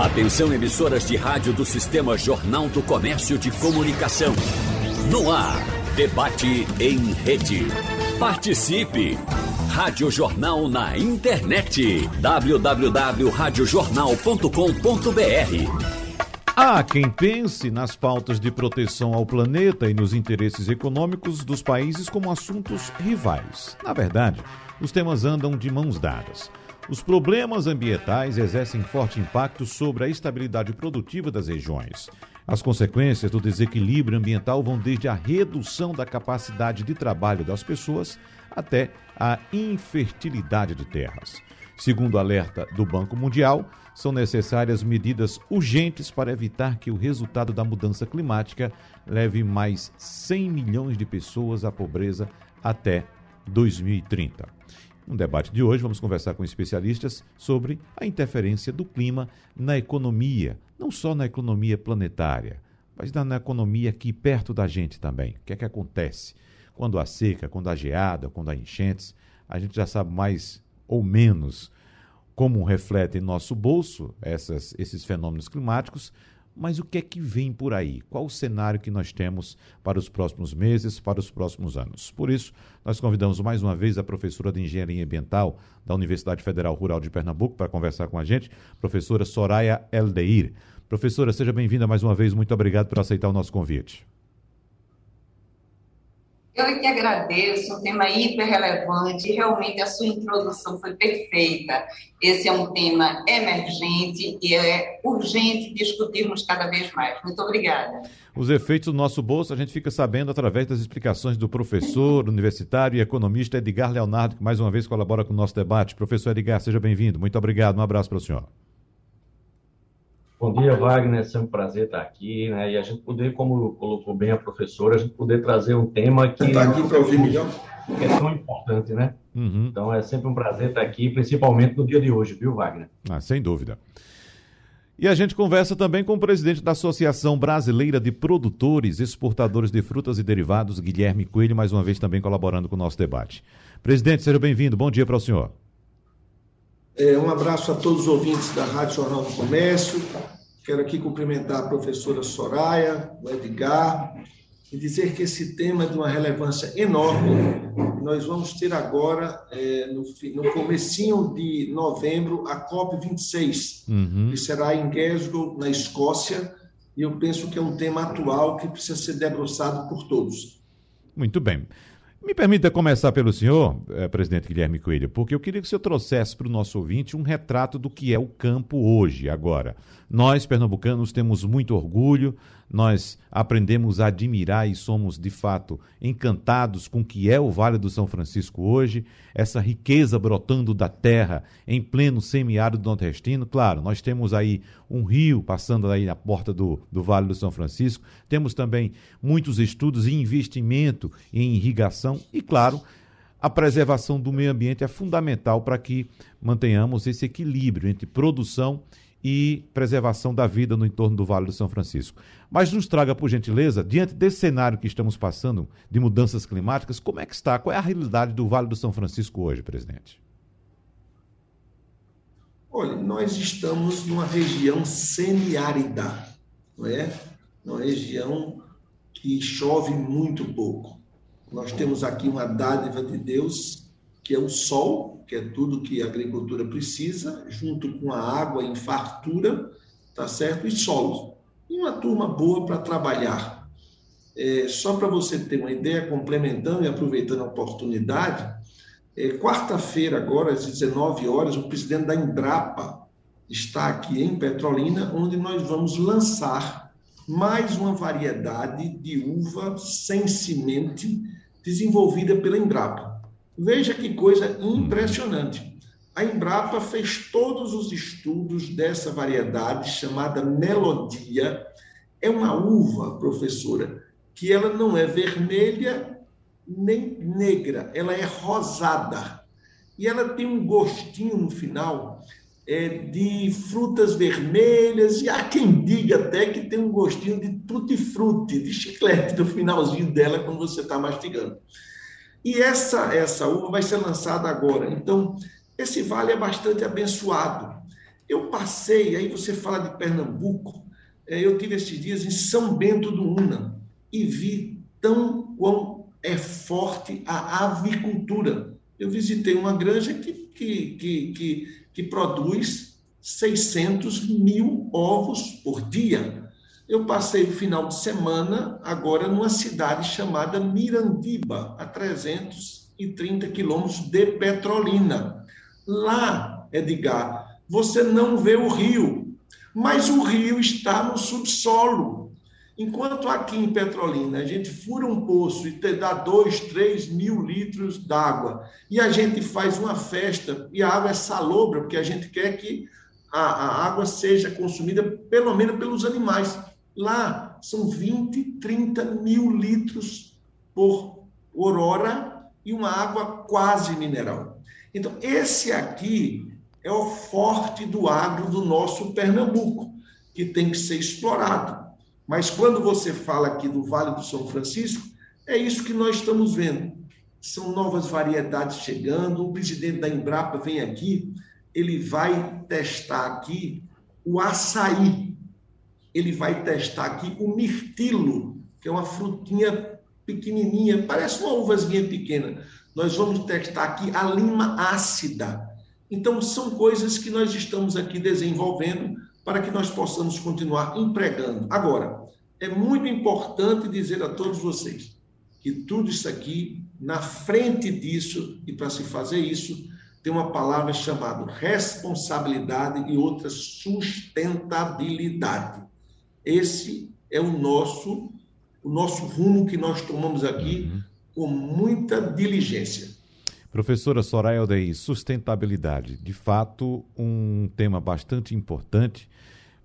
Atenção emissoras de rádio do Sistema Jornal do Comércio de Comunicação. No ar, debate em rede. Participe! Rádio Jornal na internet. www.radiojornal.com.br Há quem pense nas pautas de proteção ao planeta e nos interesses econômicos dos países como assuntos rivais. Na verdade, os temas andam de mãos dadas. Os problemas ambientais exercem forte impacto sobre a estabilidade produtiva das regiões. As consequências do desequilíbrio ambiental vão desde a redução da capacidade de trabalho das pessoas até a infertilidade de terras. Segundo alerta do Banco Mundial, são necessárias medidas urgentes para evitar que o resultado da mudança climática leve mais 100 milhões de pessoas à pobreza até 2030. No debate de hoje, vamos conversar com especialistas sobre a interferência do clima na economia, não só na economia planetária, mas na, economia aqui perto da gente também. O que é que acontece? Quando há seca, quando há geada, quando há enchentes, a gente já sabe mais ou menos como reflete em nosso bolso essas, esses fenômenos climáticos, mas o que é que vem por aí? Qual o cenário que nós temos para os próximos meses, para os próximos anos? Por isso, nós convidamos mais uma vez a professora de Engenharia Ambiental da Universidade Federal Rural de Pernambuco para conversar com a gente, professora Soraya Eldeir. Professora, seja bem-vinda mais uma vez. Muito obrigado por aceitar o nosso convite. Eu é que agradeço, um tema hiper relevante, realmente a sua introdução foi perfeita. Esse é um tema emergente e é urgente discutirmos cada vez mais. Muito obrigada. Os efeitos do nosso bolso a gente fica sabendo através das explicações do professor universitário e economista Edgar Leonardo, que mais uma vez colabora com o nosso debate. Professor Edgar, seja bem-vindo. Muito obrigado. Um abraço para o senhor. Bom dia, Wagner. É sempre um prazer estar aqui, né? E a gente poder, como colocou bem a professora, a gente poder trazer um tema que está aqui para ouvir melhor, que é tão importante, né? Uhum. Então é sempre um prazer estar aqui, principalmente no dia de hoje, viu, Wagner? Ah, sem dúvida. E a gente conversa também com o presidente da Associação Brasileira de Produtores e Exportadores de Frutas e Derivados, Guilherme Coelho, mais uma vez também colaborando com o nosso debate. Presidente, seja bem-vindo. Bom dia para o senhor. É, um abraço a todos os ouvintes da Rádio Jornal do Comércio. Quero aqui cumprimentar a professora Soraya, o Edgar, e dizer que esse tema é de uma relevância enorme. Nós vamos ter agora, é, no, no comecinho de novembro, a COP26, uhum. que será em Glasgow, na Escócia, e eu penso que é um tema atual que precisa ser debruçado por todos. Muito bem. Me permita começar pelo senhor, eh, presidente Guilherme Coelho, porque eu queria que o senhor trouxesse para o nosso ouvinte um retrato do que é o campo hoje, agora. Nós, pernambucanos, temos muito orgulho, nós aprendemos a admirar e somos, de fato, encantados com o que é o Vale do São Francisco hoje, essa riqueza brotando da terra em pleno semiárido nordestino. Claro, nós temos aí um rio passando aí na porta do, do Vale do São Francisco, temos também muitos estudos e investimento em irrigação. E, claro, a preservação do meio ambiente é fundamental para que mantenhamos esse equilíbrio entre produção e preservação da vida no entorno do Vale do São Francisco. Mas nos traga, por gentileza, diante desse cenário que estamos passando de mudanças climáticas, como é que está? Qual é a realidade do Vale do São Francisco hoje, presidente? Olha, nós estamos numa região semiárida, não é? Uma região que chove muito pouco. Nós temos aqui uma dádiva de Deus, que é o sol, que é tudo que a agricultura precisa, junto com a água em fartura, tá certo? E solo. E uma turma boa para trabalhar. É, só para você ter uma ideia, complementando e aproveitando a oportunidade, é, quarta-feira, agora, às 19 horas, o presidente da Embrapa está aqui em Petrolina, onde nós vamos lançar mais uma variedade de uva sem semente desenvolvida pela Embrapa. Veja que coisa impressionante. A Embrapa fez todos os estudos dessa variedade chamada melodia. É uma uva, professora, que ela não é vermelha nem negra, ela é rosada. E ela tem um gostinho no final é, de frutas vermelhas, e há quem diga até que tem um gostinho de tutti-frutti, de chiclete no finalzinho dela quando você está mastigando. E essa, essa uva vai ser lançada agora. Então, esse vale é bastante abençoado. Eu passei, aí você fala de Pernambuco, é, eu tive esses dias em São Bento do Una e vi tão quão é forte a avicultura. Eu visitei uma granja que, que, que, que, que produz 600 mil ovos por dia. Eu passei o final de semana agora numa cidade chamada Mirandiba, a 330 quilômetros de Petrolina. Lá, Edgar, você não vê o rio, mas o rio está no subsolo. Enquanto aqui em Petrolina a gente fura um poço e te dá dois, três mil litros d'água, e a gente faz uma festa, e a água é salobra, porque a gente quer que a, a água seja consumida pelo menos pelos animais. Lá são 20, 30 mil litros por, por hora e uma água quase mineral. Então, esse aqui é o forte do agro do nosso Pernambuco, que tem que ser explorado. Mas quando você fala aqui do Vale do São Francisco, é isso que nós estamos vendo. São novas variedades chegando. O presidente da Embrapa vem aqui, ele vai testar aqui o açaí. Ele vai testar aqui o mirtilo, que é uma frutinha pequenininha, parece uma uvazinha pequena. Nós vamos testar aqui a lima ácida. Então, são coisas que nós estamos aqui desenvolvendo para que nós possamos continuar empregando. Agora, é muito importante dizer a todos vocês que tudo isso aqui, na frente disso, e para se fazer isso, tem uma palavra chamada responsabilidade e outra sustentabilidade. Esse é o nosso o nosso rumo que nós tomamos aqui uhum. com muita diligência. Professora Soraya Aldeir, sustentabilidade, de fato, um tema bastante importante.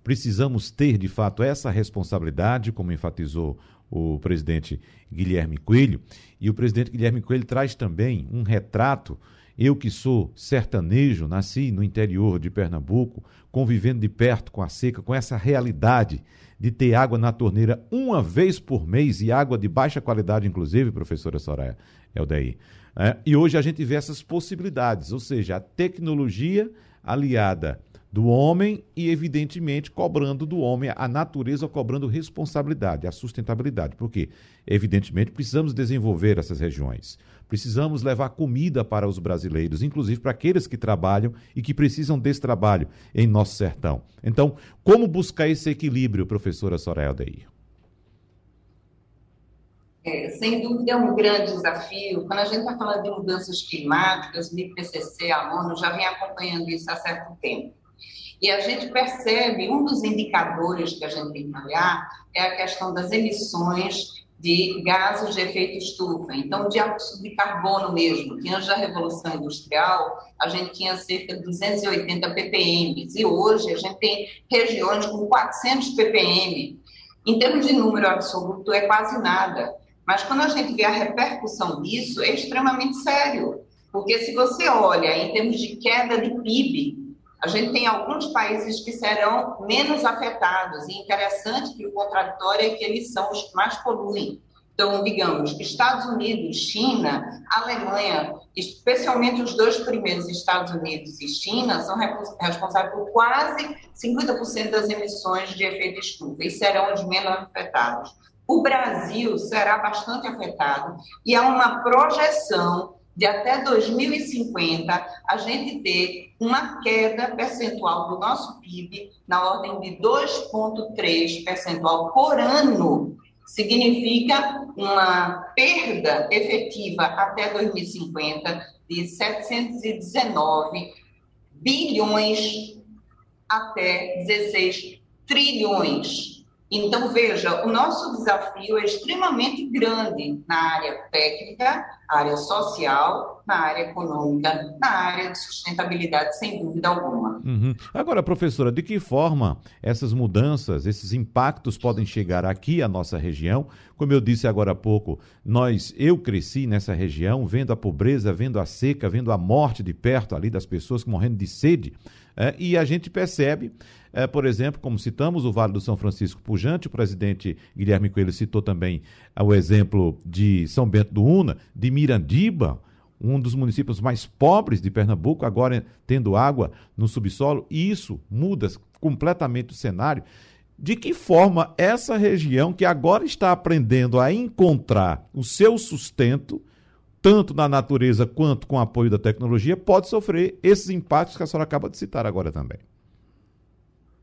Precisamos ter, de fato, essa responsabilidade, como enfatizou o presidente Guilherme Coelho. E o presidente Guilherme Coelho traz também um retrato. Eu que sou sertanejo, nasci no interior de Pernambuco, convivendo de perto com a seca, com essa realidade de ter água na torneira uma vez por mês e água de baixa qualidade, inclusive, professora Soraya Eldeir. É, e hoje a gente vê essas possibilidades, ou seja, a tecnologia aliada do homem e, evidentemente, cobrando do homem, a natureza cobrando responsabilidade, a sustentabilidade. Porque, evidentemente, precisamos desenvolver essas regiões. Precisamos levar comida para os brasileiros, inclusive para aqueles que trabalham e que precisam desse trabalho em nosso sertão. Então, como buscar esse equilíbrio, professora Soraya Aldeir? É, sem dúvida é um grande desafio. Quando a gente está falando de mudanças climáticas, o IPCC, a ONU já vem acompanhando isso há certo tempo. E a gente percebe, um dos indicadores que a gente tem que olhar é a questão das emissões de gases de efeito estufa. Então, dióxido de carbono mesmo, que antes da Revolução Industrial, a gente tinha cerca de 280 ppm, e hoje a gente tem regiões com 400 ppm. Em termos de número absoluto, é quase nada. Mas quando a gente vê a repercussão disso, é extremamente sério. Porque se você olha em termos de queda de PIB, a gente tem alguns países que serão menos afetados. E interessante que o contraditório é que eles são os que mais poluem. Então, digamos, Estados Unidos, China, Alemanha, especialmente os dois primeiros, Estados Unidos e China, são responsáveis por quase 50% das emissões de efeito estufa e serão os menos afetados. O Brasil será bastante afetado e há uma projeção de até 2050 a gente ter uma queda percentual do nosso PIB na ordem de 2,3 percentual por ano. Significa uma perda efetiva até 2050 de 719 bilhões até 16 trilhões então, veja, o nosso desafio é extremamente grande na área técnica, área social, na área econômica, na área de sustentabilidade, sem dúvida alguma. Agora, professora, de que forma essas mudanças, esses impactos podem chegar aqui à nossa região? Como eu disse agora há pouco, nós, eu cresci nessa região, vendo a pobreza, vendo a seca, vendo a morte de perto ali das pessoas morrendo de sede. É, e a gente percebe, é, por exemplo, como citamos o Vale do São Francisco Pujante, o presidente Guilherme Coelho citou também o exemplo de São Bento do Una, de Mirandiba, um dos municípios mais pobres de Pernambuco, agora tendo água no subsolo, e isso muda completamente o cenário. De que forma essa região, que agora está aprendendo a encontrar o seu sustento, tanto na natureza quanto com o apoio da tecnologia, pode sofrer esses impactos que a senhora acaba de citar agora também?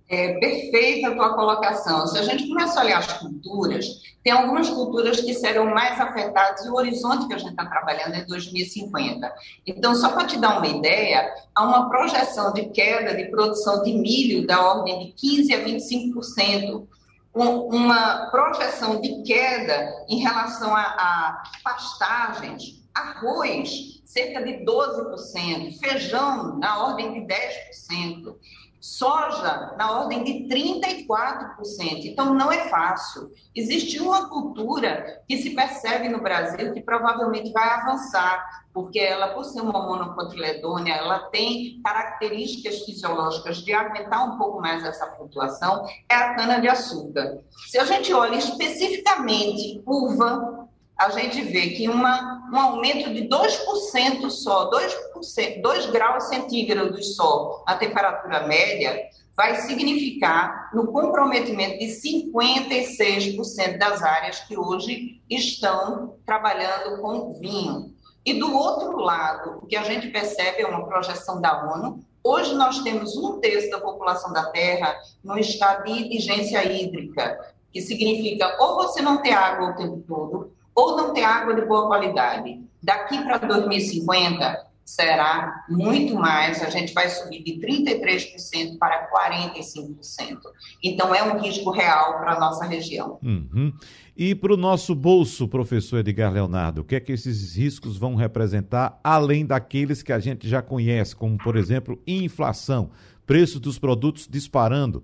É perfeita a tua colocação. Se a gente começa a olhar as culturas, tem algumas culturas que serão mais afetadas e o horizonte que a gente está trabalhando é 2050. Então, só para te dar uma ideia, há uma projeção de queda de produção de milho da ordem de 15% a 25%, uma projeção de queda em relação a, a pastagens, arroz, cerca de 12%, feijão na ordem de 10% soja na ordem de 34%. Então, não é fácil. Existe uma cultura que se percebe no Brasil que provavelmente vai avançar, porque ela, por ser uma monocotiledônia, ela tem características fisiológicas de aguentar um pouco mais essa flutuação, é a cana-de-açúcar. Se a gente olha especificamente uva, a gente vê que uma, um aumento de 2% só, 2%, 2 graus centígrados só na temperatura média, vai significar no comprometimento de 56% das áreas que hoje estão trabalhando com vinho. E do outro lado, o que a gente percebe é uma projeção da ONU. Hoje nós temos um terço da população da Terra no estado de indigência hídrica, que significa ou você não ter água o tempo todo, ou não ter água de boa qualidade. Daqui para 2050, será muito mais, a gente vai subir de 33% para 45%. Então, é um risco real para a nossa região. Uhum. E para o nosso bolso, professor Edgar Leonardo, o que é que esses riscos vão representar, além daqueles que a gente já conhece, como, por exemplo, inflação, preços dos produtos disparando,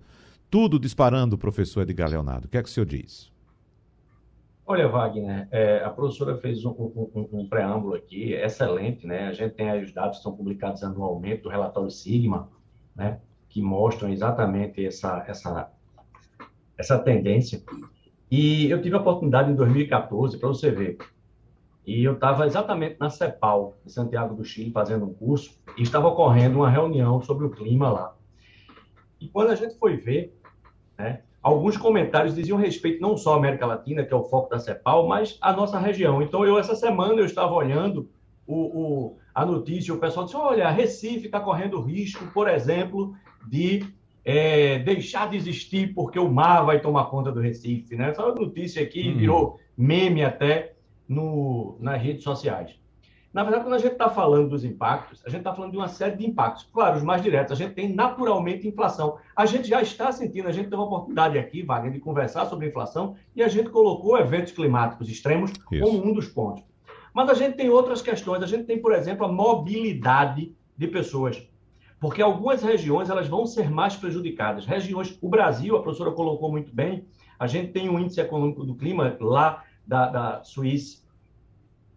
tudo disparando, professor Edgar Leonardo. O que é que o senhor diz? Olha, Wagner, é, a professora fez um, um, um, preâmbulo aqui excelente, né? A gente tem aí os dados que são publicados anualmente do relatório Sigma, né? Que mostram exatamente essa, essa, essa tendência. E eu tive a oportunidade em 2014, para você ver, e eu estava exatamente na CEPAL, em Santiago do Chile, fazendo um curso, e estava ocorrendo uma reunião sobre o clima lá. E quando a gente foi ver, né, alguns comentários diziam respeito não só à América Latina, que é o foco da CEPAL, mas à nossa região. Então, eu essa semana eu estava olhando o, o a notícia, o pessoal disse, olha, Recife está correndo risco, por exemplo, de é, deixar de existir porque o mar vai tomar conta do Recife. Né? Essa notícia aqui hum. virou meme até no, nas redes sociais. Na verdade, quando a gente está falando dos impactos, a gente está falando de uma série de impactos. Claro, os mais diretos, a gente tem naturalmente inflação. A gente já está sentindo, a gente teve uma oportunidade aqui, Wagner, de conversar sobre inflação e a gente colocou eventos climáticos extremos Isso. como um dos pontos. Mas a gente tem outras questões. A gente tem, por exemplo, a mobilidade de pessoas. Porque algumas regiões elas vão ser mais prejudicadas. Regiões, o Brasil, a professora colocou muito bem, a gente tem um índice econômico do clima lá da, da Suíça,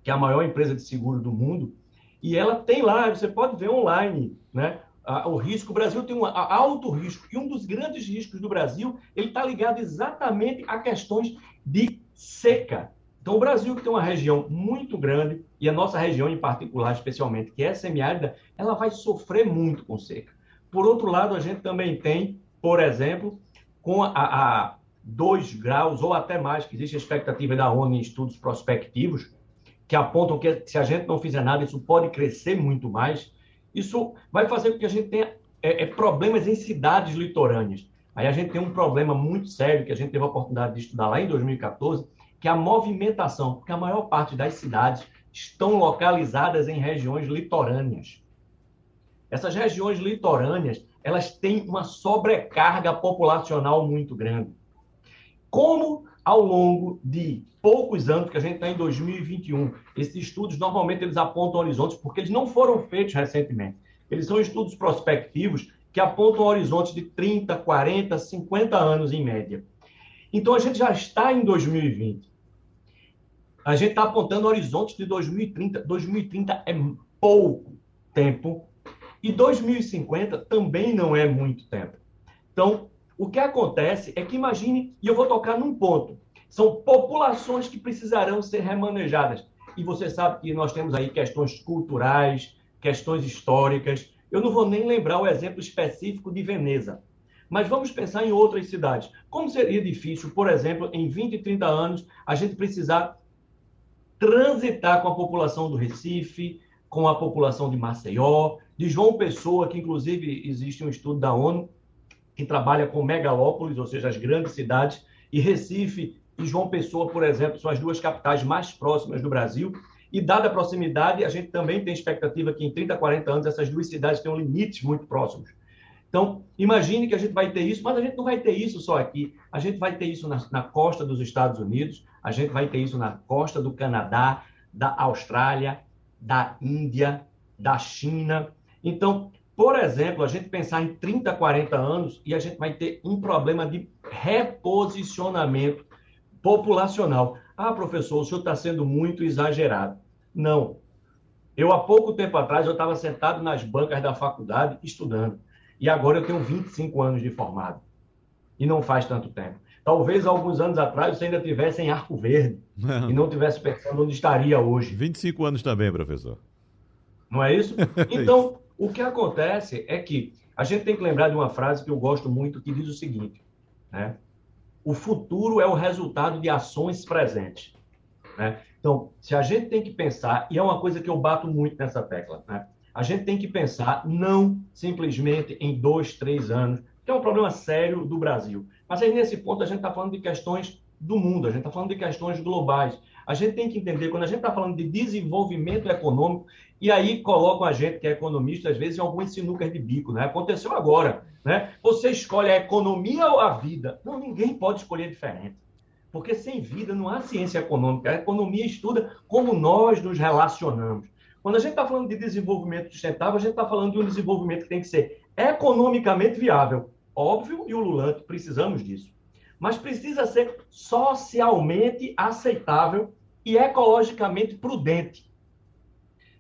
que é a maior empresa de seguro do mundo, e ela tem lá, você pode ver online, né? O risco, o Brasil tem um alto risco, e um dos grandes riscos do Brasil, ele está ligado exatamente a questões de seca. Então, o Brasil, que tem uma região muito grande, e a nossa região em particular, especialmente, que é semiárida, ela vai sofrer muito com seca. Por outro lado, a gente também tem, por exemplo, com a 2 graus ou até mais, que existe a expectativa da ONU em estudos prospectivos, que apontam que se a gente não fizer nada, isso pode crescer muito mais. Isso vai fazer com que a gente tenha é, é, problemas em cidades litorâneas. Aí a gente tem um problema muito sério que a gente teve a oportunidade de estudar lá em 2014, que é a movimentação, porque a maior parte das cidades estão localizadas em regiões litorâneas. Essas regiões litorâneas, elas têm uma sobrecarga populacional muito grande. Como ao longo de poucos anos, que a gente está em 2021, esses estudos normalmente eles apontam horizontes porque eles não foram feitos recentemente. Eles são estudos prospectivos que apontam horizontes de 30, 40, 50 anos em média. Então a gente já está em 2020. A gente está apontando horizontes de 2030. 2030 é pouco tempo e 2050 também não é muito tempo. Então, o que acontece é que imagine, e eu vou tocar num ponto, são populações que precisarão ser remanejadas. e você sabe que nós temos aí questões culturais, questões históricas. Eu não vou nem lembrar o exemplo específico de Veneza, mas vamos pensar em outras cidades. Como seria difícil, por exemplo, em 20, 30 anos, a gente precisar transitar com a população do Recife, com a população de Maceió, de João Pessoa, que inclusive existe um estudo da ONU que trabalha com megalópolis, ou seja, as grandes cidades, e Recife e João Pessoa, por exemplo, são as duas capitais mais próximas do Brasil. E dada a proximidade, a gente também tem expectativa que em 30, 40 anos essas duas cidades tenham limites muito próximos. Então, imagine que a gente vai ter isso, mas a gente não vai ter isso só aqui. A gente vai ter isso na, na costa dos Estados Unidos, a gente vai ter isso na costa do Canadá, da Austrália, da Índia, da China. Então, por exemplo, a gente pensar em 30, 40 anos e a gente vai ter um problema de reposicionamento populacional. Ah, professor, o senhor está sendo muito exagerado. Não. Eu, há pouco tempo atrás, eu estava sentado nas bancas da faculdade estudando. E agora eu tenho 25 anos de formado. E não faz tanto tempo. Talvez alguns anos atrás você ainda tivesse em Arco Verde não. e não tivesse pensando onde estaria hoje. 25 anos também, professor. Não é isso? Então, o que acontece é que a gente tem que lembrar de uma frase que eu gosto muito, que diz o seguinte, né? O futuro é o resultado de ações presentes. Né? Então, se a gente tem que pensar, e é uma coisa que eu bato muito nessa tecla, né? A gente tem que pensar não simplesmente em dois, três anos, que é um problema sério do Brasil. Mas aí, nesse ponto, a gente está falando de questões do mundo, a gente está falando de questões globais. A gente tem que entender, quando a gente está falando de desenvolvimento econômico, e aí colocam a gente, que é economista, às vezes, em algumas sinucas de bico, né? Aconteceu agora, né? Você escolhe a economia ou a vida? Não, ninguém pode escolher diferente. Porque sem vida não há ciência econômica. A economia estuda como nós nos relacionamos. Quando a gente está falando de desenvolvimento sustentável, a gente está falando de um desenvolvimento que tem que ser economicamente viável. Óbvio e ululante, precisamos disso. Mas precisa ser socialmente aceitável e ecologicamente prudente.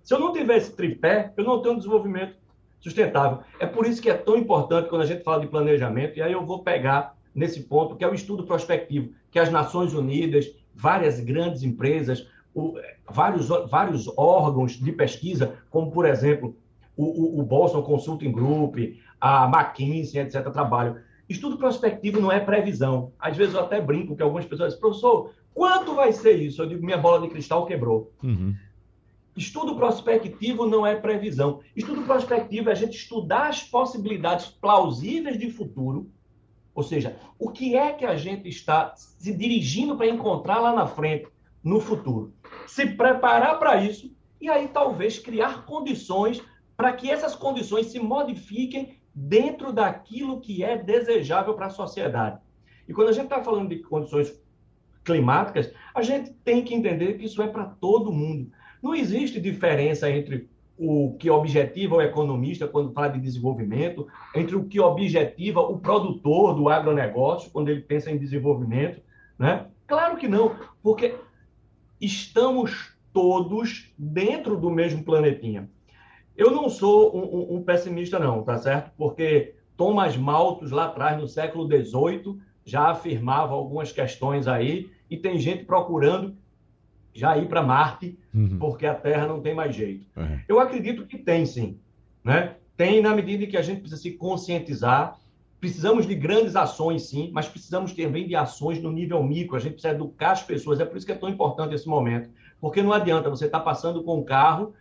Se eu não tiver esse tripé, eu não tenho um desenvolvimento sustentável. É por isso que é tão importante quando a gente fala de planejamento, e aí eu vou pegar nesse ponto, que é o estudo prospectivo, que as Nações Unidas, várias grandes empresas, o, vários, vários órgãos de pesquisa, como, por exemplo, o, o, o Boston Consulting Group, a McKinsey, etc., trabalham. Estudo prospectivo não é previsão. Às vezes eu até brinco que algumas pessoas dizem, professor, quanto vai ser isso? Eu digo, minha bola de cristal quebrou. Uhum. Estudo prospectivo não é previsão. Estudo prospectivo é a gente estudar as possibilidades plausíveis de futuro, ou seja, o que é que a gente está se dirigindo para encontrar lá na frente no futuro. Se preparar para isso e aí talvez criar condições para que essas condições se modifiquem dentro daquilo que é desejável para a sociedade. E quando a gente está falando de condições climáticas, a gente tem que entender que isso é para todo mundo. Não existe diferença entre o que objetiva o economista quando fala de desenvolvimento, entre o que objetiva o produtor do agronegócio quando ele pensa em desenvolvimento, né? Claro que não, porque estamos todos dentro do mesmo planetinha. Eu não sou um, um, um pessimista, não, tá certo? Porque Thomas Malthus, lá atrás, no século XVIII, já afirmava algumas questões aí, e tem gente procurando já ir para Marte, uhum. porque a Terra não tem mais jeito. Uhum. Eu acredito que tem, sim. Né? Tem na medida que a gente precisa se conscientizar, Precisamos de grandes ações, sim, mas precisamos também de ações no nível micro. A gente precisa educar as pessoas. É por isso que é tão importante esse momento. Porque não adianta você estar tá passando com o carro,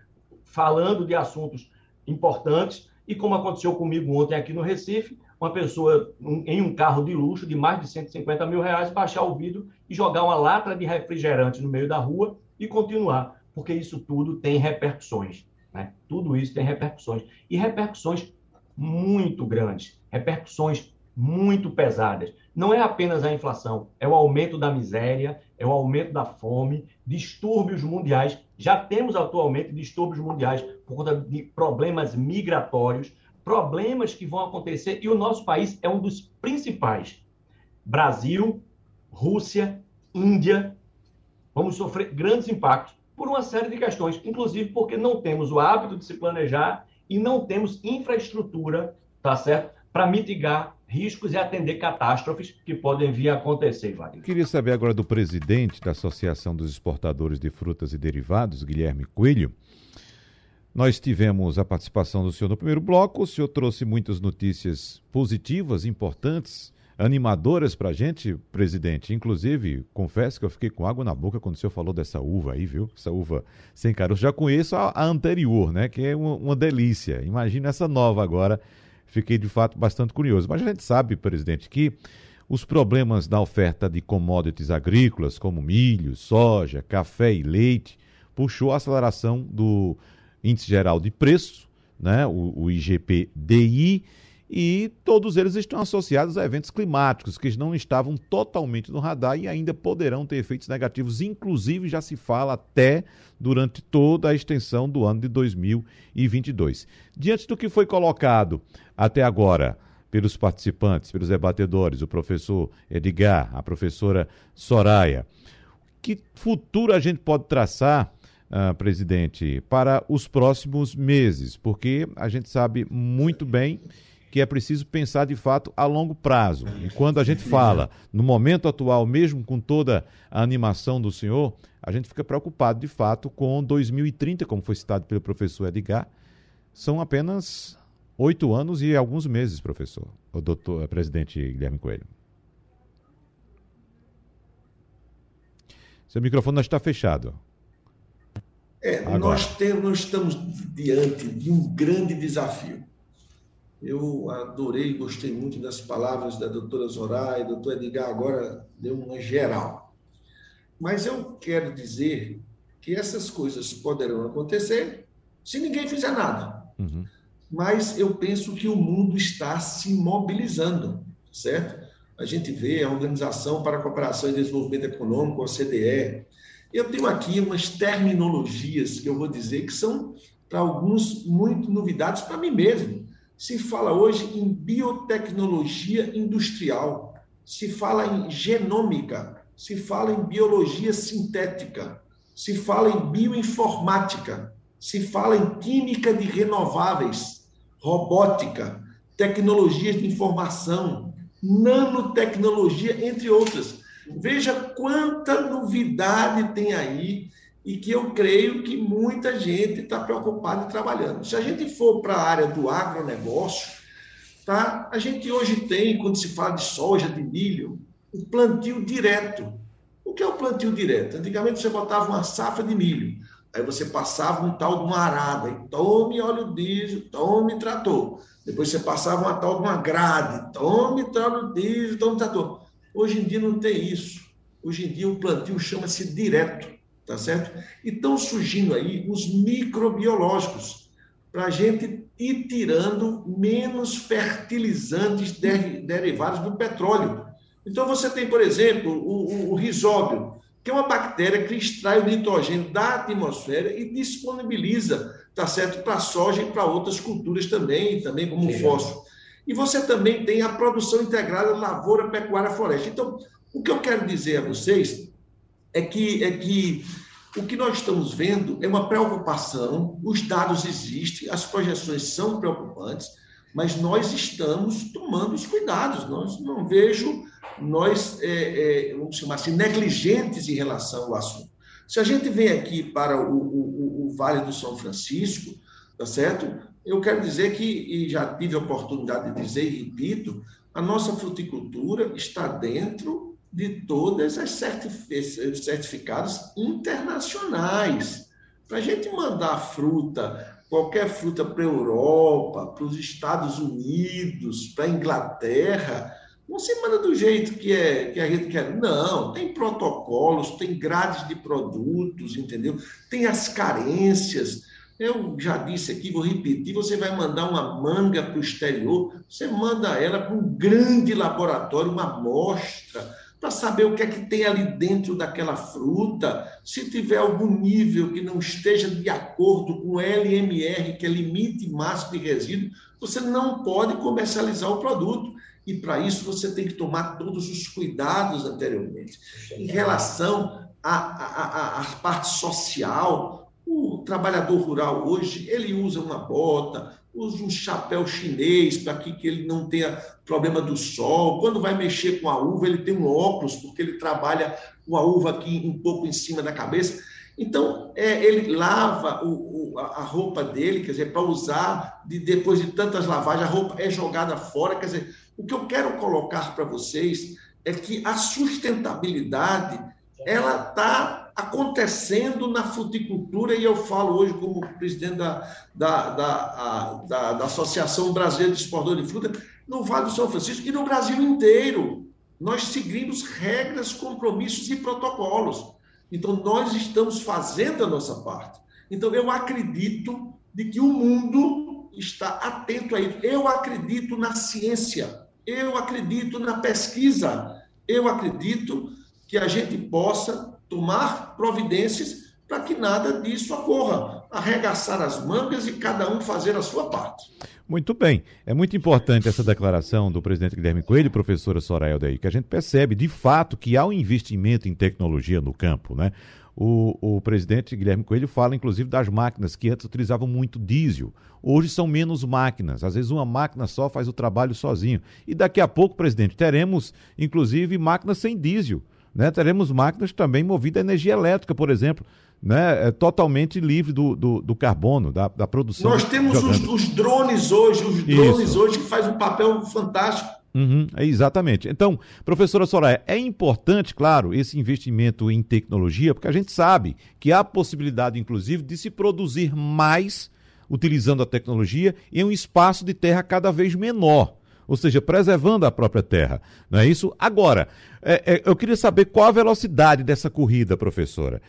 falando de assuntos importantes, e como aconteceu comigo ontem aqui no Recife, uma pessoa em um carro de luxo de mais de 150 mil reais baixar o vidro e jogar uma lata de refrigerante no meio da rua e continuar, porque isso tudo tem repercussões. Né? Tudo isso tem repercussões. E repercussões muito grandes, repercussões muito pesadas. Não é apenas a inflação, é o aumento da miséria, é o aumento da fome, distúrbios mundiais. Já temos atualmente distúrbios mundiais por conta de problemas migratórios, problemas que vão acontecer e o nosso país é um dos principais. Brasil, Rússia, Índia, vamos sofrer grandes impactos por uma série de questões, inclusive porque não temos o hábito de se planejar e não temos infraestrutura, tá certo, para mitigar riscos e atender catástrofes que podem vir a acontecer, Wagner. Queria saber agora do presidente da Associação dos Exportadores de Frutas e Derivados, Guilherme Coelho. Nós tivemos a participação do senhor no primeiro bloco, o senhor trouxe muitas notícias positivas, importantes, animadoras para a gente, presidente. Inclusive, confesso que eu fiquei com água na boca quando o senhor falou dessa uva aí, viu? Essa uva sem caroço. Já conheço a, a anterior, né? Que é uma, uma delícia. Imagina essa nova agora fiquei de fato bastante curioso. Mas a gente sabe, presidente, que os problemas da oferta de commodities agrícolas, como milho, soja, café e leite, puxou a aceleração do índice geral de preço, né, o, o IGP-DI, e todos eles estão associados a eventos climáticos que não estavam totalmente no radar e ainda poderão ter efeitos negativos, inclusive já se fala até durante toda a extensão do ano de 2022. Diante do que foi colocado até agora pelos participantes, pelos debatedores, o professor Edgar, a professora Soraya, que futuro a gente pode traçar Uh, presidente, para os próximos meses, porque a gente sabe muito bem que é preciso pensar de fato a longo prazo. E quando a gente fala no momento atual, mesmo com toda a animação do senhor, a gente fica preocupado de fato com 2030, como foi citado pelo professor Edgar. São apenas oito anos e alguns meses, professor, o doutor, presidente Guilherme Coelho. Seu microfone não está fechado. É, nós, temos, nós estamos diante de um grande desafio. Eu adorei, gostei muito das palavras da doutora Zoraia, doutor Edgar agora deu uma geral. Mas eu quero dizer que essas coisas poderão acontecer se ninguém fizer nada. Uhum. Mas eu penso que o mundo está se mobilizando, certo? A gente vê a Organização para a Cooperação e Desenvolvimento Econômico, a OCDE. Eu tenho aqui umas terminologias que eu vou dizer que são, para alguns, muito novidades para mim mesmo se fala hoje em biotecnologia industrial, se fala em genômica, se fala em biologia sintética, se fala em bioinformática, se fala em química de renováveis, robótica, tecnologias de informação, nanotecnologia, entre outras. Veja quanta novidade tem aí e que eu creio que muita gente está preocupada e trabalhando. Se a gente for para a área do agronegócio, tá? a gente hoje tem, quando se fala de soja, de milho, o plantio direto. O que é o plantio direto? Antigamente você botava uma safra de milho, aí você passava um tal de uma arada, e tome óleo diesel, tome trator. Depois você passava uma tal de uma grade, tome óleo diesel, tome trator. Hoje em dia não tem isso. Hoje em dia o plantio chama-se direto tá certo? E estão surgindo aí os microbiológicos, para a gente ir tirando menos fertilizantes derivados do petróleo. Então, você tem, por exemplo, o, o, o risóbio, que é uma bactéria que extrai o nitrogênio da atmosfera e disponibiliza, tá certo, para soja e para outras culturas também, também como o fósforo. E você também tem a produção integrada lavoura, pecuária, floresta. Então, o que eu quero dizer a vocês é que, é que o que nós estamos vendo é uma preocupação, os dados existem, as projeções são preocupantes, mas nós estamos tomando os cuidados. Nós não vejo nós, é, é, vamos chamar assim, negligentes em relação ao assunto. Se a gente vem aqui para o, o, o Vale do São Francisco, tá certo? Eu quero dizer que, e já tive a oportunidade de dizer e repito, a nossa fruticultura está dentro de todas as certificados internacionais. Para a gente mandar fruta, qualquer fruta para a Europa, para os Estados Unidos, para a Inglaterra, não se manda do jeito que, é, que a gente quer. Não, tem protocolos, tem grades de produtos, entendeu? Tem as carências. Eu já disse aqui, vou repetir: você vai mandar uma manga para o exterior, você manda ela para um grande laboratório, uma amostra para saber o que é que tem ali dentro daquela fruta. Se tiver algum nível que não esteja de acordo com o LMR, que é limite máximo de resíduo, você não pode comercializar o produto. E para isso você tem que tomar todos os cuidados anteriormente. Em relação à, parte social, o trabalhador rural hoje, ele usa uma bota, use um chapéu chinês para que, que ele não tenha problema do sol. Quando vai mexer com a uva, ele tem um óculos, porque ele trabalha com a uva aqui um pouco em cima da cabeça. Então, é, ele lava o, o, a roupa dele, quer dizer, para usar, de, depois de tantas lavagens, a roupa é jogada fora. Quer dizer, o que eu quero colocar para vocês é que a sustentabilidade ela está acontecendo na fruticultura, e eu falo hoje como presidente da, da, da, da, da Associação Brasileira de Exportadores de Fruta, no Vale do São Francisco e no Brasil inteiro. Nós seguimos regras, compromissos e protocolos. Então, nós estamos fazendo a nossa parte. Então, eu acredito de que o mundo está atento a isso. Eu acredito na ciência, eu acredito na pesquisa, eu acredito que a gente possa tomar providências para que nada disso ocorra. Arregaçar as mangas e cada um fazer a sua parte. Muito bem. É muito importante essa declaração do presidente Guilherme Coelho professora Soraya que a gente percebe de fato que há um investimento em tecnologia no campo, né? O, o, presidente Guilherme Coelho fala, inclusive, das máquinas que antes utilizavam muito diesel. Hoje são menos máquinas. Às vezes uma máquina só faz o trabalho sozinho. E daqui a pouco, presidente, teremos, inclusive, máquinas sem diesel. Né? Teremos máquinas também movidas a energia elétrica, por exemplo, né? é totalmente livre do, do, do carbono, da, da, produção. Nós temos os, os, drones hoje, os drones Isso. hoje que fazem um papel fantástico. Uhum, é exatamente. Então, professora Soraya, é importante, claro, esse investimento em tecnologia, porque a gente sabe que há possibilidade, inclusive, de se produzir mais utilizando a tecnologia em um espaço de terra cada vez menor ou seja, preservando a própria terra. Não é isso? Agora, é, é, eu queria saber qual a velocidade dessa corrida, professora.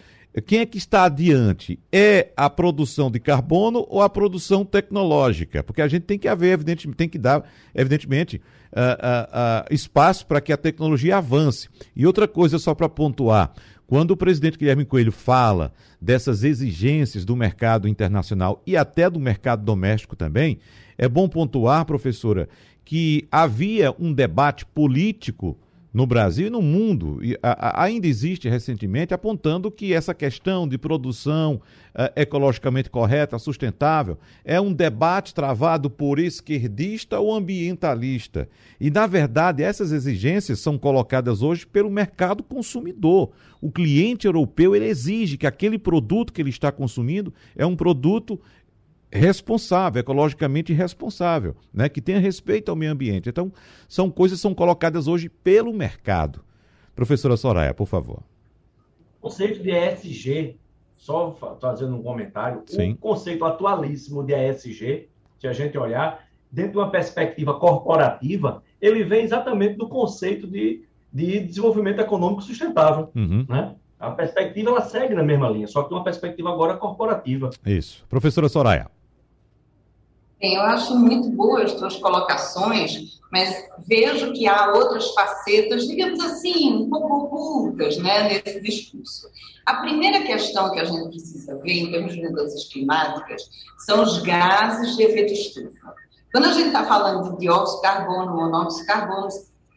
Quem é que está adiante? É a produção de carbono ou a produção tecnológica? Porque a gente tem que haver, evidentemente, tem que dar, evidentemente, uh, uh, uh, espaço para que a tecnologia avance. E outra coisa, só para pontuar, quando o presidente Guilherme Coelho fala dessas exigências do mercado internacional e até do mercado doméstico também, é bom pontuar, professora, que havia um debate político no Brasil e no mundo, e a, a, ainda existe recentemente, apontando que essa questão de produção uh, ecologicamente correta, sustentável, é um debate travado por esquerdista ou ambientalista. E, na verdade, essas exigências são colocadas hoje pelo mercado consumidor. O cliente europeu ele exige que aquele produto que ele está consumindo é um produto responsável, ecologicamente responsável, né? que tenha respeito ao meio ambiente. Então, são coisas que são colocadas hoje pelo mercado. Professora Soraya, por favor. O conceito de ESG, só fazendo um comentário, Sim. o conceito atualíssimo de ESG, se a gente olhar, dentro de uma perspectiva corporativa, ele vem exatamente do conceito de, de desenvolvimento econômico sustentável. Uhum. Né? A perspectiva ela segue na mesma linha, só que uma perspectiva agora corporativa. Isso. Professora Soraya. Eu acho muito boas as suas colocações, mas vejo que há outras facetas, digamos assim, um pouco ocultas né, nesse discurso. A primeira questão que a gente precisa ver em termos de mudanças climáticas são os gases de efeito estufa. Quando a gente está falando de dióxido de carbono, monóxido de carbono,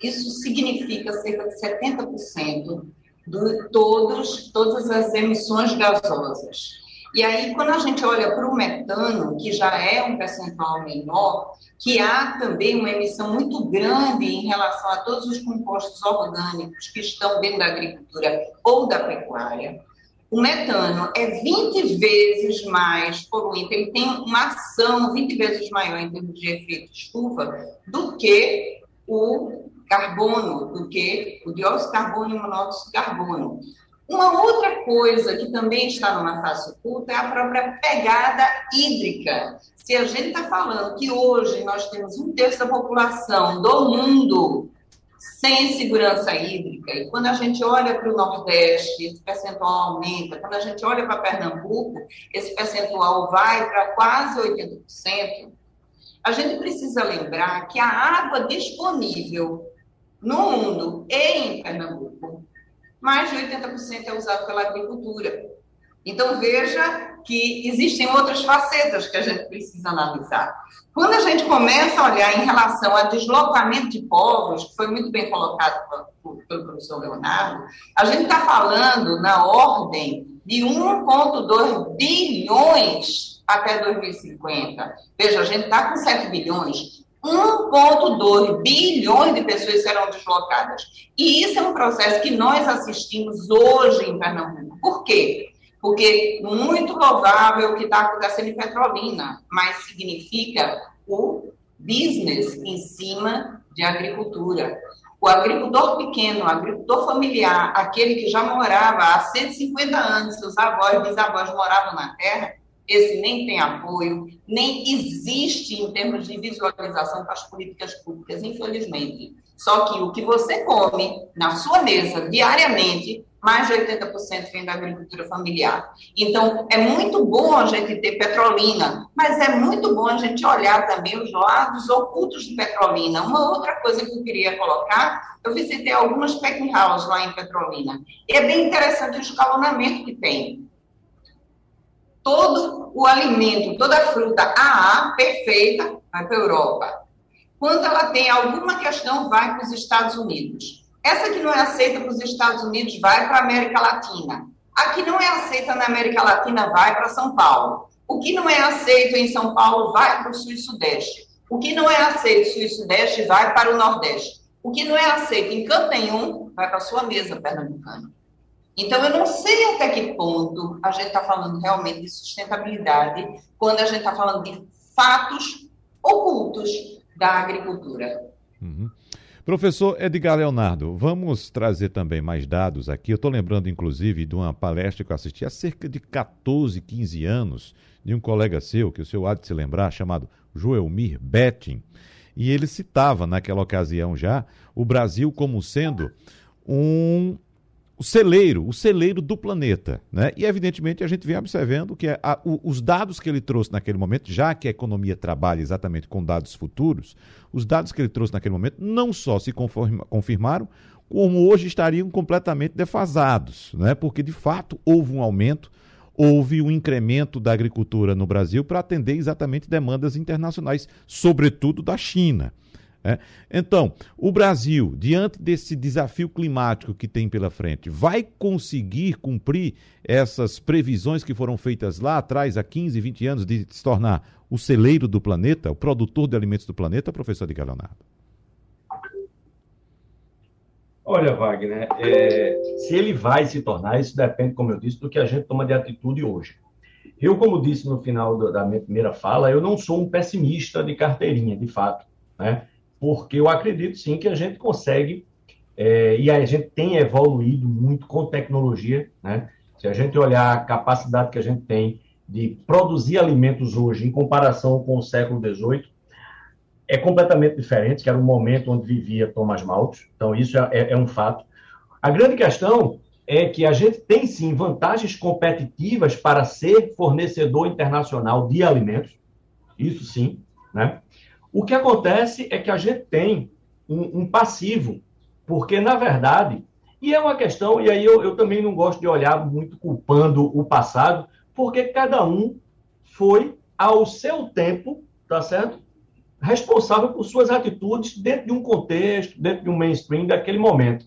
isso significa cerca de 70% de todos, todas as emissões gasosas. E aí, quando a gente olha para o metano, que já é um percentual menor, que há também uma emissão muito grande em relação a todos os compostos orgânicos que estão dentro da agricultura ou da pecuária, o metano é 20 vezes mais poluente, ele tem uma ação 20 vezes maior em termos de efeito estufa do que o carbono, do que o dióxido de carbono e o monóxido de carbono. Uma outra coisa que também está numa face oculta é a própria pegada hídrica. Se a gente está falando que hoje nós temos um terço da população do mundo sem segurança hídrica, e quando a gente olha para o Nordeste, esse percentual aumenta, quando a gente olha para Pernambuco, esse percentual vai para quase 80%, a gente precisa lembrar que a água disponível no mundo e em Pernambuco mais de 80% é usado pela agricultura. Então, veja que existem outras facetas que a gente precisa analisar. Quando a gente começa a olhar em relação ao deslocamento de povos, que foi muito bem colocado pelo professor Leonardo, a gente está falando na ordem de 1,2 bilhões até 2050. Veja, a gente está com 7 bilhões, 1,2 bilhões de pessoas serão deslocadas. E isso é um processo que nós assistimos hoje em Pernambuco. Por quê? Porque muito louvável o que está acontecendo em Petrolina, mas significa o business em cima de agricultura. O agricultor pequeno, o agricultor familiar, aquele que já morava há 150 anos, seus avós, bisavós moravam na terra, esse nem tem apoio, nem existe em termos de visualização para as políticas públicas, infelizmente. Só que o que você come na sua mesa diariamente, mais de 80% vem da agricultura familiar. Então, é muito bom a gente ter petrolina, mas é muito bom a gente olhar também os lados ocultos de petrolina. Uma outra coisa que eu queria colocar, eu visitei algumas packing houses lá em Petrolina. E é bem interessante o escalonamento que tem todo o alimento, toda a fruta AA perfeita vai para a Europa. Quando ela tem alguma questão, vai para os Estados Unidos. Essa que não é aceita para os Estados Unidos vai para a América Latina. A que não é aceita na América Latina vai para São Paulo. O que não é aceito em São Paulo vai para o Sul e Sudeste. O que não é aceito Sul e Sudeste vai para o Nordeste. O que não é aceito em canto nenhum vai para a sua mesa pernambucana. Então, eu não sei até que ponto a gente está falando realmente de sustentabilidade quando a gente está falando de fatos ocultos da agricultura. Uhum. Professor Edgar Leonardo, vamos trazer também mais dados aqui. Eu estou lembrando, inclusive, de uma palestra que eu assisti há cerca de 14, 15 anos, de um colega seu, que o senhor há de se lembrar, chamado Joelmir Betting. E ele citava, naquela ocasião já, o Brasil como sendo um o celeiro, o celeiro do planeta. Né? E, evidentemente, a gente vem observando que a, o, os dados que ele trouxe naquele momento, já que a economia trabalha exatamente com dados futuros, os dados que ele trouxe naquele momento não só se conforma, confirmaram, como hoje estariam completamente defasados, né? porque, de fato, houve um aumento, houve um incremento da agricultura no Brasil para atender exatamente demandas internacionais, sobretudo da China. É? Então, o Brasil, diante desse desafio climático que tem pela frente, vai conseguir cumprir essas previsões que foram feitas lá atrás, há 15, 20 anos, de se tornar o celeiro do planeta, o produtor de alimentos do planeta, professor de Leonardo? Olha, Wagner, é, se ele vai se tornar, isso depende, como eu disse, do que a gente toma de atitude hoje. Eu, como disse no final da minha primeira fala, eu não sou um pessimista de carteirinha, de fato. Né? Porque eu acredito sim que a gente consegue, é, e a gente tem evoluído muito com tecnologia, né? Se a gente olhar a capacidade que a gente tem de produzir alimentos hoje em comparação com o século XVIII, é completamente diferente, que era um momento onde vivia Thomas Malthus, então isso é, é, é um fato. A grande questão é que a gente tem sim vantagens competitivas para ser fornecedor internacional de alimentos, isso sim, né? O que acontece é que a gente tem um, um passivo, porque, na verdade, e é uma questão, e aí eu, eu também não gosto de olhar muito culpando o passado, porque cada um foi, ao seu tempo, tá certo? Responsável por suas atitudes dentro de um contexto, dentro de um mainstream daquele momento.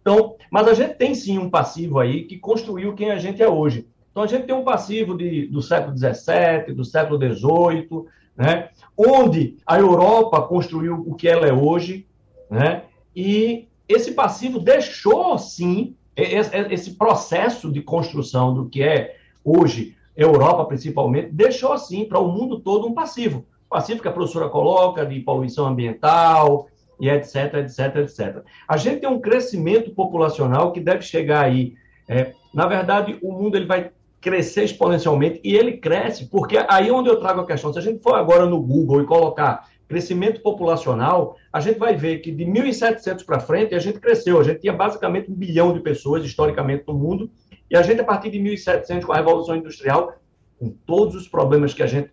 Então, mas a gente tem sim um passivo aí que construiu quem a gente é hoje. Então, a gente tem um passivo de, do século XVII, do século XVIII, né? Onde a Europa construiu o que ela é hoje, né? e esse passivo deixou, sim, esse processo de construção do que é hoje Europa, principalmente, deixou, sim, para o mundo todo um passivo. Passivo que a professora coloca de poluição ambiental, e etc, etc, etc. A gente tem um crescimento populacional que deve chegar aí. É, na verdade, o mundo ele vai crescer exponencialmente e ele cresce, porque aí onde eu trago a questão, se a gente for agora no Google e colocar crescimento populacional, a gente vai ver que de 1700 para frente a gente cresceu, a gente tinha basicamente um bilhão de pessoas historicamente no mundo, e a gente a partir de 1700 com a revolução industrial, com todos os problemas que a gente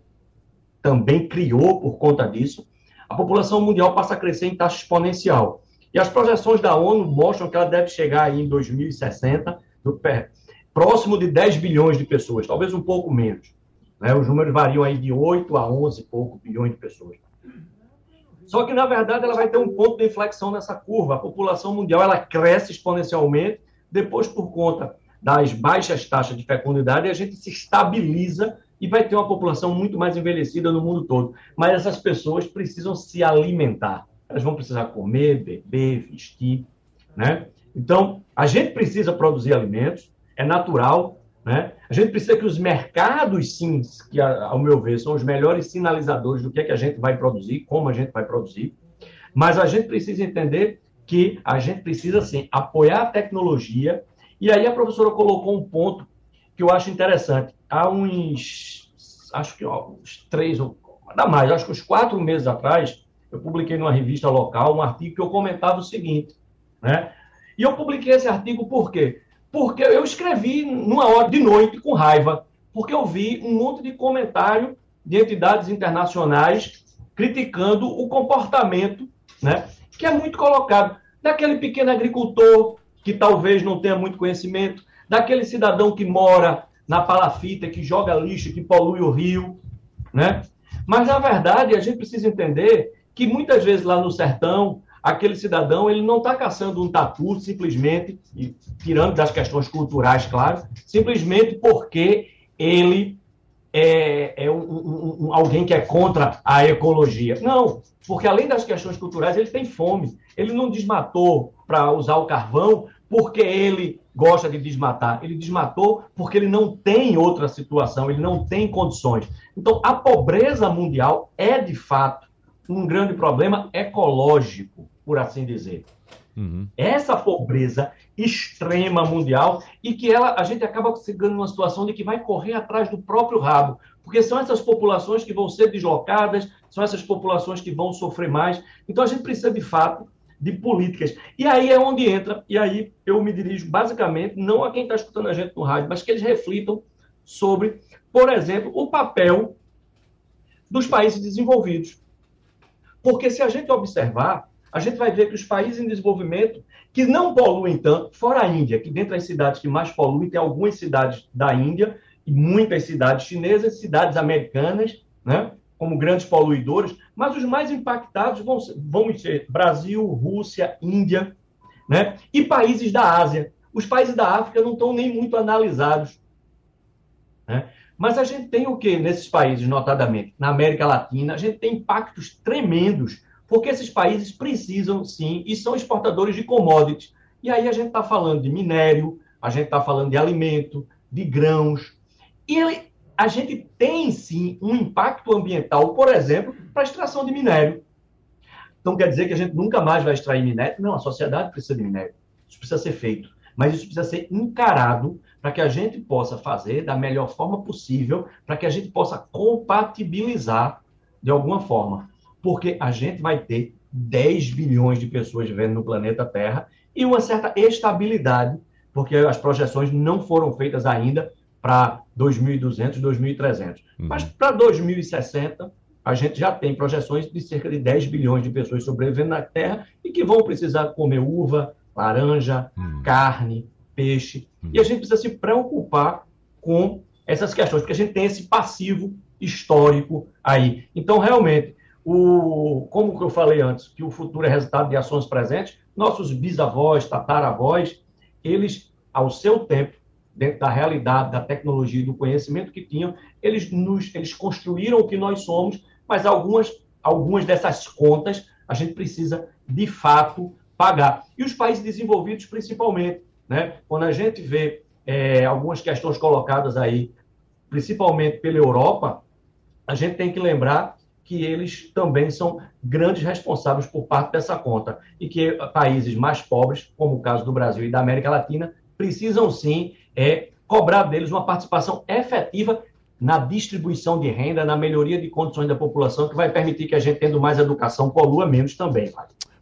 também criou por conta disso, a população mundial passa a crescer em taxa exponencial. E as projeções da ONU mostram que ela deve chegar aí em 2060 no, próximo de 10 bilhões de pessoas, talvez um pouco menos. Né? Os números variam aí de 8 a 11 e pouco bilhões de pessoas. Só que, na verdade, ela vai ter um ponto de inflexão nessa curva. A população mundial ela cresce exponencialmente, depois, por conta das baixas taxas de fecundidade, a gente se estabiliza e vai ter uma população muito mais envelhecida no mundo todo. Mas essas pessoas precisam se alimentar. Elas vão precisar comer, beber, vestir, né? Então, a gente precisa produzir alimentos, é natural, né? A gente precisa que os mercados, sim, que ao meu ver são os melhores sinalizadores do que é que a gente vai produzir, como a gente vai produzir, mas a gente precisa entender que a gente precisa, sim, apoiar a tecnologia. E aí a professora colocou um ponto que eu acho interessante. Há uns, acho que ó, uns três, nada mais, acho que uns quatro meses atrás, eu publiquei numa revista local um artigo que eu comentava o seguinte, né? E eu publiquei esse artigo por quê? Porque eu escrevi numa hora de noite com raiva, porque eu vi um monte de comentário de entidades internacionais criticando o comportamento, né, que é muito colocado daquele pequeno agricultor que talvez não tenha muito conhecimento, daquele cidadão que mora na palafita, que joga lixo, que polui o rio, né? Mas na verdade a gente precisa entender que muitas vezes lá no sertão aquele cidadão ele não está caçando um tatu simplesmente, e tirando das questões culturais, claro, simplesmente porque ele é, é um, um, um, alguém que é contra a ecologia. Não, porque além das questões culturais, ele tem fome. Ele não desmatou para usar o carvão porque ele gosta de desmatar. Ele desmatou porque ele não tem outra situação, ele não tem condições. Então, a pobreza mundial é, de fato, um grande problema ecológico por assim dizer. Uhum. Essa pobreza extrema mundial e que ela a gente acaba chegando numa situação de que vai correr atrás do próprio rabo, porque são essas populações que vão ser deslocadas, são essas populações que vão sofrer mais. Então a gente precisa de fato de políticas. E aí é onde entra, e aí eu me dirijo basicamente não a quem está escutando a gente no rádio, mas que eles reflitam sobre, por exemplo, o papel dos países desenvolvidos. Porque se a gente observar, a gente vai ver que os países em desenvolvimento, que não poluem tanto, fora a Índia, que dentre as cidades que mais poluem, tem algumas cidades da Índia e muitas cidades chinesas, cidades americanas, né, como grandes poluidores, mas os mais impactados vão, vão ser Brasil, Rússia, Índia, né, e países da Ásia. Os países da África não estão nem muito analisados. Né? Mas a gente tem o que nesses países, notadamente? Na América Latina, a gente tem impactos tremendos porque esses países precisam, sim, e são exportadores de commodities. E aí a gente está falando de minério, a gente está falando de alimento, de grãos. E a gente tem, sim, um impacto ambiental, por exemplo, para a extração de minério. Então quer dizer que a gente nunca mais vai extrair minério? Não, a sociedade precisa de minério. Isso precisa ser feito. Mas isso precisa ser encarado para que a gente possa fazer da melhor forma possível, para que a gente possa compatibilizar de alguma forma porque a gente vai ter 10 bilhões de pessoas vivendo no planeta Terra e uma certa estabilidade, porque as projeções não foram feitas ainda para 2.200, 2.300. Uhum. Mas para 2060, a gente já tem projeções de cerca de 10 bilhões de pessoas sobrevivendo na Terra e que vão precisar comer uva, laranja, uhum. carne, peixe. Uhum. E a gente precisa se preocupar com essas questões, porque a gente tem esse passivo histórico aí. Então, realmente, o, como eu falei antes, que o futuro é resultado de ações presentes, nossos bisavós, tataravós, eles, ao seu tempo, dentro da realidade, da tecnologia e do conhecimento que tinham, eles, nos, eles construíram o que nós somos, mas algumas, algumas dessas contas a gente precisa, de fato, pagar. E os países desenvolvidos, principalmente. Né? Quando a gente vê é, algumas questões colocadas aí, principalmente pela Europa, a gente tem que lembrar que eles também são grandes responsáveis por parte dessa conta e que países mais pobres, como o caso do Brasil e da América Latina, precisam sim é, cobrar deles uma participação efetiva na distribuição de renda, na melhoria de condições da população, que vai permitir que a gente, tendo mais educação, polua menos também.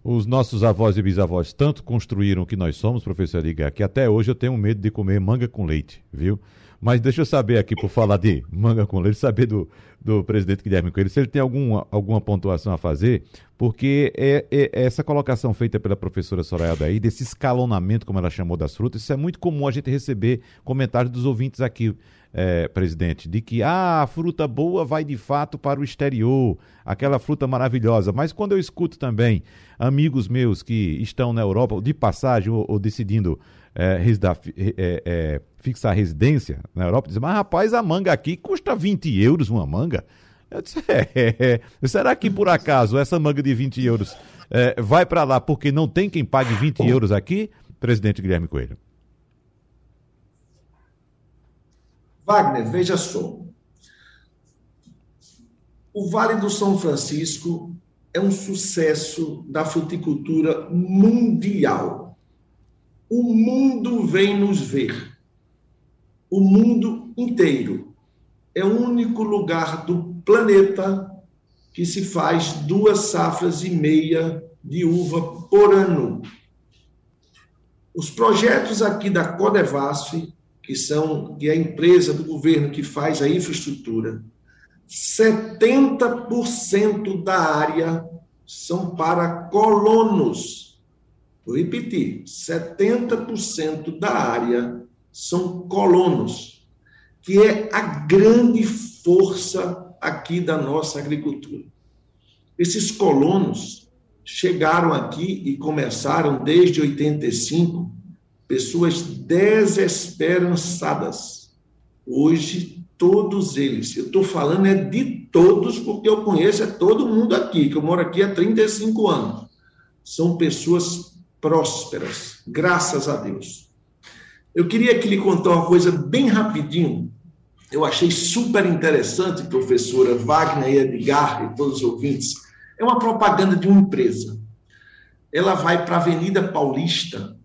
Os nossos avós e bisavós tanto construíram o que nós somos, professor Ligar, que até hoje eu tenho medo de comer manga com leite, viu? Mas deixa eu saber aqui, por falar de manga com leite, saber do, do presidente Guilherme Coelho, se ele tem alguma, alguma pontuação a fazer, porque é, é, essa colocação feita pela professora Soraya daí, desse escalonamento, como ela chamou das frutas, isso é muito comum a gente receber comentários dos ouvintes aqui. é, presidente, de que ah, a fruta boa vai de fato para o exterior, aquela fruta maravilhosa. Mas quando eu escuto também amigos meus que estão na Europa, de passagem ou, ou decidindo é, é, é, fixar residência na Europa, dizem, mas rapaz, a manga aqui custa 20 euros uma manga. Eu disse, é, será que por acaso essa manga de 20 euros é, vai para lá porque não tem quem pague 20 euros aqui? Presidente Guilherme Coelho. Wagner, veja só. O Vale do São Francisco é um sucesso da fruticultura mundial. O mundo vem nos ver. O mundo inteiro. É o único lugar do planeta que se faz duas safras e meia de uva por ano. Os projetos aqui da Codevasf que são que é a empresa do governo que faz a infraestrutura, 70% da área são para colonos. Vou repetir, 70% da área são colonos, que é a grande força aqui da nossa agricultura. Esses colonos chegaram aqui e começaram desde 85 pessoas desesperançadas. Hoje, todos eles, eu estou falando é de todos, porque eu conheço é todo mundo aqui, que eu moro aqui há 35 anos. São pessoas prósperas, graças a Deus. Eu queria que lhe contar uma coisa bem rapidinho. Eu achei super interessante, professora Wagner e Edgar e todos os ouvintes. É uma propaganda de uma empresa. Ela vai para a Avenida Paulista,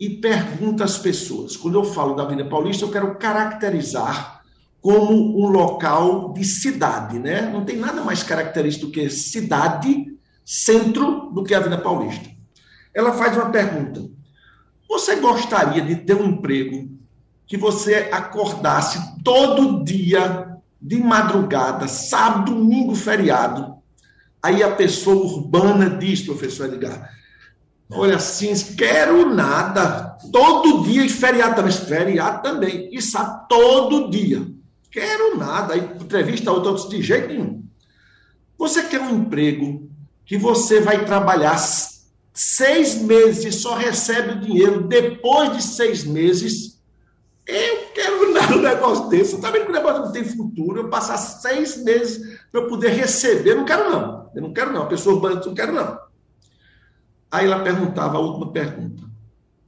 e pergunta às pessoas. Quando eu falo da Avenida Paulista, eu quero caracterizar como um local de cidade, né? Não tem nada mais característico do que cidade, centro, do que a Avenida Paulista. Ela faz uma pergunta: Você gostaria de ter um emprego que você acordasse todo dia, de madrugada, sábado, domingo, feriado? Aí a pessoa urbana diz, professor Edgar, Olha assim, quero nada. Todo dia, e feriado também. Feriado também. E sabe, todo dia. Quero nada. Aí, entrevista outro de jeito nenhum. Você quer um emprego que você vai trabalhar seis meses e só recebe o dinheiro depois de seis meses? Eu quero nada um negócio desse. Você está vendo que o negócio não tem futuro? Eu passar seis meses para eu poder receber. Não quero, não. Eu não quero, não. A pessoa não quero, não. Aí ela perguntava a última pergunta: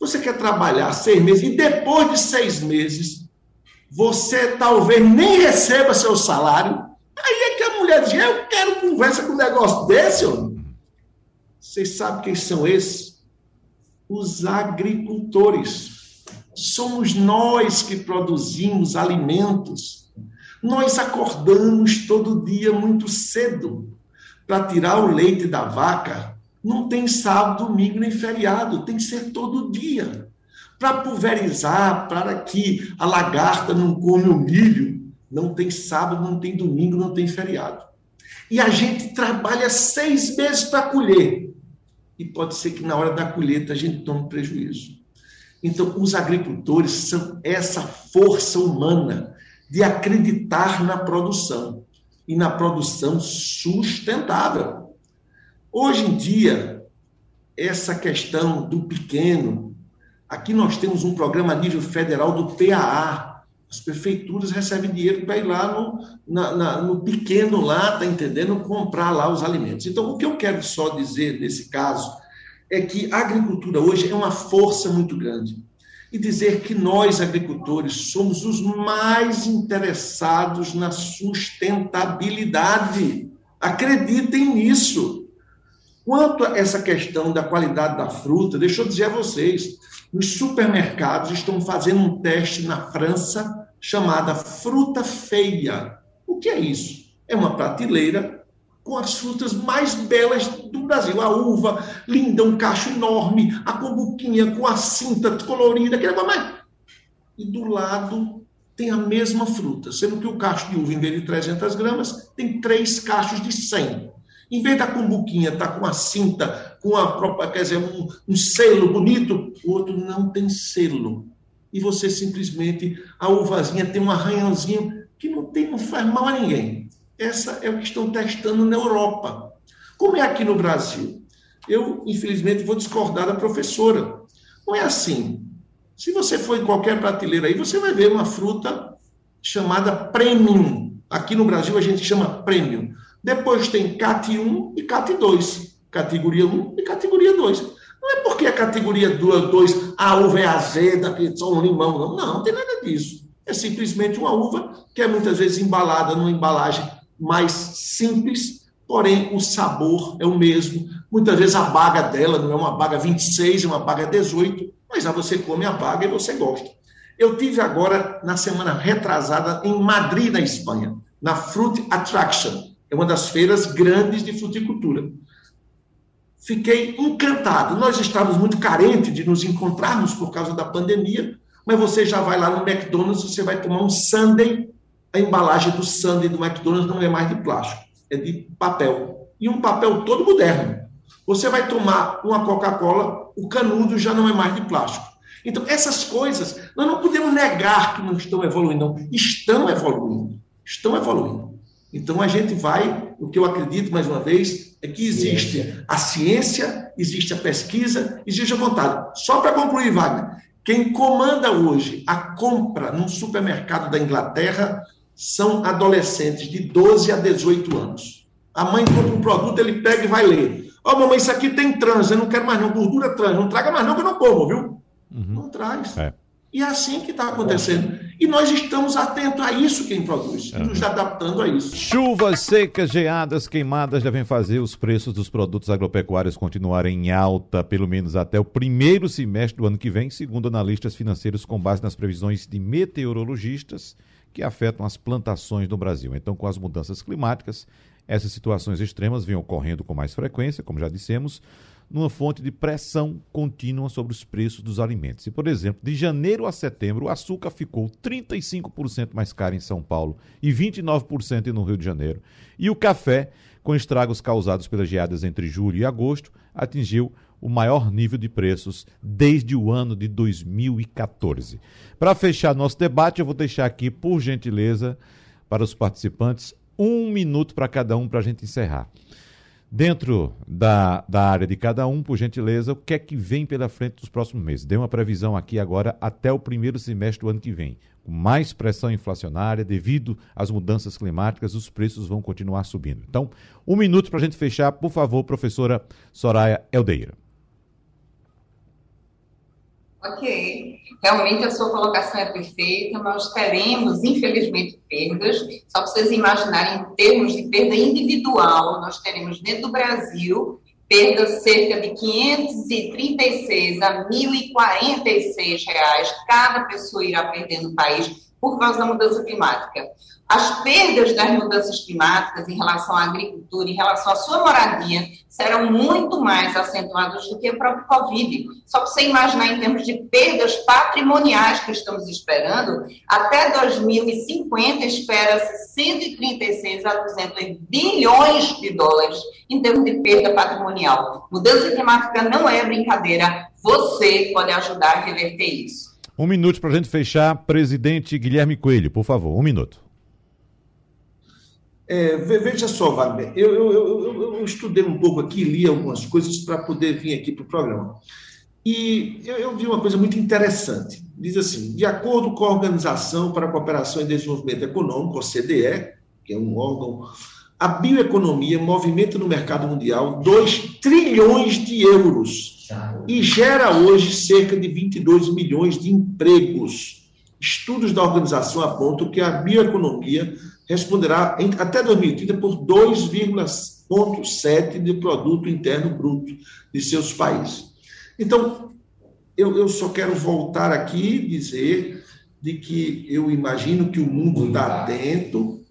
Você quer trabalhar seis meses e depois de seis meses você talvez nem receba seu salário? Aí é que a mulher diz: Eu quero conversa com um negócio desse, homem. Vocês sabem quem são esses? Os agricultores. Somos nós que produzimos alimentos. Nós acordamos todo dia muito cedo para tirar o leite da vaca, não tem sábado, domingo nem feriado, tem que ser todo dia. Para pulverizar, para que a lagarta não come o milho, não tem sábado, não tem domingo, não tem feriado. E a gente trabalha seis meses para colher. E pode ser que na hora da colheita a gente tome prejuízo. Então, os agricultores são essa força humana de acreditar na produção e na produção sustentável. Hoje em dia, essa questão do pequeno, aqui nós temos um programa a nível federal do PAA. As prefeituras recebem dinheiro para ir lá no, na, na, no pequeno lá, tá entendendo? Comprar lá os alimentos. Então, o que eu quero só dizer nesse caso é que a agricultura hoje é uma força muito grande. E dizer que nós, agricultores, somos os mais interessados na sustentabilidade. Acreditem nisso. Quanto a essa questão da qualidade da fruta, deixa eu dizer a vocês, os supermercados estão fazendo um teste na França chamada fruta feia. O que é isso? É uma prateleira com as frutas mais belas do Brasil. A uva, linda, um cacho enorme, a combuquinha com a cinta colorida, aquele mais. E do lado tem a mesma fruta, sendo que o cacho de uva, em vez de 300 gramas, tem três cachos de 100. Em vez da cumbuquinha tá com a cinta, com a própria, quer dizer, um, um selo bonito, o outro não tem selo. E você simplesmente, a uvazinha tem um arranhãozinho que não, tem, não faz mal a ninguém. Essa é o que estão testando na Europa. Como é aqui no Brasil? Eu, infelizmente, vou discordar da professora. Não é assim. Se você for em qualquer prateleira aí, você vai ver uma fruta chamada premium. Aqui no Brasil a gente chama premium. Depois tem CAT 1 e CAT 2. Categoria 1 e categoria 2. Não é porque a categoria 2, a uva é azeda, que só um limão, não. Não, não tem nada disso. É simplesmente uma uva que é muitas vezes embalada numa embalagem mais simples, porém o sabor é o mesmo. Muitas vezes a baga dela não é uma baga 26, é uma baga 18, mas aí você come a baga e você gosta. Eu tive agora, na semana retrasada, em Madrid, na Espanha, na Fruit Attraction. É uma das feiras grandes de fruticultura. Fiquei encantado. Nós estávamos muito carentes de nos encontrarmos por causa da pandemia, mas você já vai lá no McDonald's, você vai tomar um sundae, a embalagem do sundae do McDonald's não é mais de plástico, é de papel. E um papel todo moderno. Você vai tomar uma Coca-Cola, o canudo já não é mais de plástico. Então, essas coisas, nós não podemos negar que não estão evoluindo, não. Estão evoluindo. Estão evoluindo. Então, a gente vai, o que eu acredito, mais uma vez, é que existe a ciência, existe a pesquisa, existe a vontade. Só para concluir, Wagner, quem comanda hoje a compra num supermercado da Inglaterra são adolescentes de 12 a 18 anos. A mãe compra um produto, ele pega e vai ler. Ó, oh, mamãe, isso aqui tem trans, eu não quero mais não, gordura trans, não traga mais não, que eu não como, viu? Uhum. Não traz. É. E é assim que está acontecendo. E nós estamos atentos a isso quem produz, uhum. nos adaptando a isso. Chuvas secas, geadas, queimadas devem fazer os preços dos produtos agropecuários continuarem em alta, pelo menos até o primeiro semestre do ano que vem, segundo analistas financeiros, com base nas previsões de meteorologistas que afetam as plantações no Brasil. Então, com as mudanças climáticas, essas situações extremas vêm ocorrendo com mais frequência, como já dissemos, numa fonte de pressão contínua sobre os preços dos alimentos. E, por exemplo, de janeiro a setembro, o açúcar ficou 35% mais caro em São Paulo e 29% no Rio de Janeiro. E o café, com estragos causados pelas geadas entre julho e agosto, atingiu o maior nível de preços desde o ano de 2014. Para fechar nosso debate, eu vou deixar aqui, por gentileza, para os participantes, um minuto para cada um para a gente encerrar. Dentro da, da área de cada um, por gentileza, o que é que vem pela frente dos próximos meses? Dê uma previsão aqui agora até o primeiro semestre do ano que vem. Com mais pressão inflacionária, devido às mudanças climáticas, os preços vão continuar subindo. Então, um minuto para a gente fechar, por favor, professora Soraya Eldeira. Ok. Realmente a sua colocação é perfeita. Nós teremos, infelizmente, perdas. Só para vocês imaginarem, em termos de perda individual, nós teremos dentro do Brasil perdas cerca de 536 a 1.046 reais. Cada pessoa irá perder no país por causa da mudança climática. As perdas das mudanças climáticas em relação à agricultura, em relação à sua moradia, serão muito mais acentuadas do que o próprio Covid. Só para você imaginar, em termos de perdas patrimoniais que estamos esperando, até 2050 espera-se 136 a 200 bilhões de dólares em termos de perda patrimonial. Mudança climática não é brincadeira, você pode ajudar a reverter isso. Um minuto para a gente fechar. Presidente Guilherme Coelho, por favor, um minuto. É, veja só, Wagner, eu, eu, eu, eu, estudei um pouco aqui, li algumas coisas para poder vir aqui para o programa. E eu, vi uma coisa muito interessante. Diz assim: de acordo com a Organização para a Cooperação e Desenvolvimento Econômico, OCDE, que é um órgão, a bioeconomia movimenta no mercado mundial 2 trilhões de euros e gera hoje cerca de 22 milhões de empregos. Estudos da organização apontam que a bioeconomia responderá em, até 2030 por 2,7% de produto interno bruto de seus países. Então, eu, eu só quero voltar aqui e dizer de que eu imagino que o mundo está atento,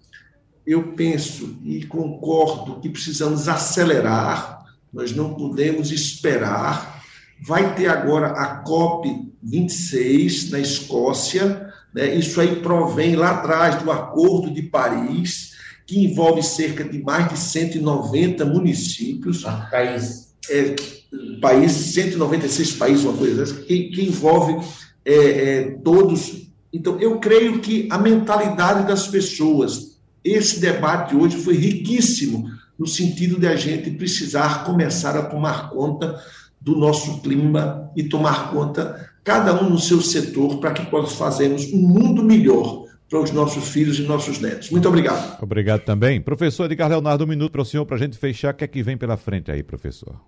eu penso e concordo que precisamos acelerar, nós não podemos esperar. Vai ter agora a COP 26 na Escócia, né? Isso aí provém lá atrás do Acordo de Paris, que envolve cerca de mais de 190 municípios. Ah, país. É, países, 196 países, uma coisa dessa, que, que envolve é, é, todos. Então, eu creio que a mentalidade das pessoas, esse debate hoje foi riquíssimo, no sentido de a gente precisar começar a tomar conta do nosso clima e tomar conta, cada um no seu setor, para que possamos fazermos um mundo melhor para os nossos filhos e nossos netos. Muito obrigado. Obrigado também. Professor Edgar Leonardo, um minuto para o senhor, para a gente fechar. O que é que vem pela frente aí, professor?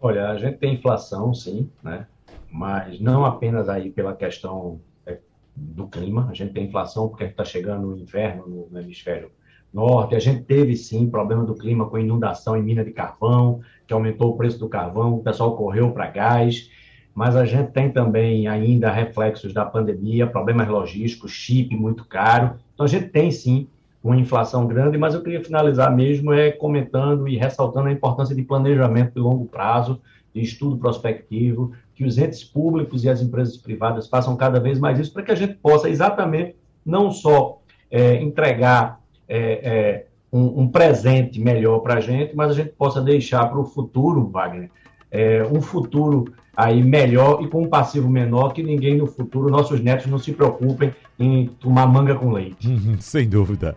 Olha, a gente tem inflação, sim, né? mas não apenas aí pela questão é, do clima, a gente tem inflação porque está chegando o inverno no, no hemisfério norte, a gente teve sim problema do clima com inundação em mina de carvão, que aumentou o preço do carvão, o pessoal correu para gás, mas a gente tem também ainda reflexos da pandemia, problemas logísticos, chip muito caro. Então a gente tem sim uma inflação grande, mas eu queria finalizar mesmo é comentando e ressaltando a importância de planejamento de longo prazo, de estudo prospectivo, que os entes públicos e as empresas privadas façam cada vez mais isso para que a gente possa exatamente não só é, entregar é, é, um, um, presente melhor para a gente, mas a gente possa deixar para o futuro, Wagner, é, um futuro aí melhor e com um passivo menor, que ninguém no futuro, nossos netos, não se preocupem em tomar manga com leite. Uhum, sem dúvida.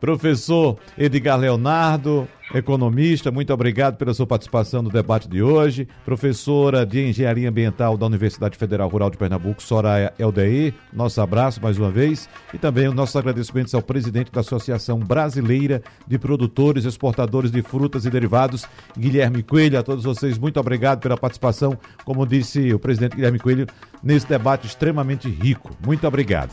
Professor Edgar Leonardo, economista, muito obrigado pela sua participação no debate de hoje. Professora de Engenharia Ambiental da Universidade Federal Rural de Pernambuco, Soraya Eldeir, nosso abraço mais uma vez. E também os nossos agradecimentos ao presidente da Associação Brasileira de Produtores e Exportadores de Frutas e Derivados, Guilherme Coelho. A todos vocês, muito obrigado pela participação, como disse o presidente Guilherme Coelho, nesse debate extremamente rico. Muito obrigado.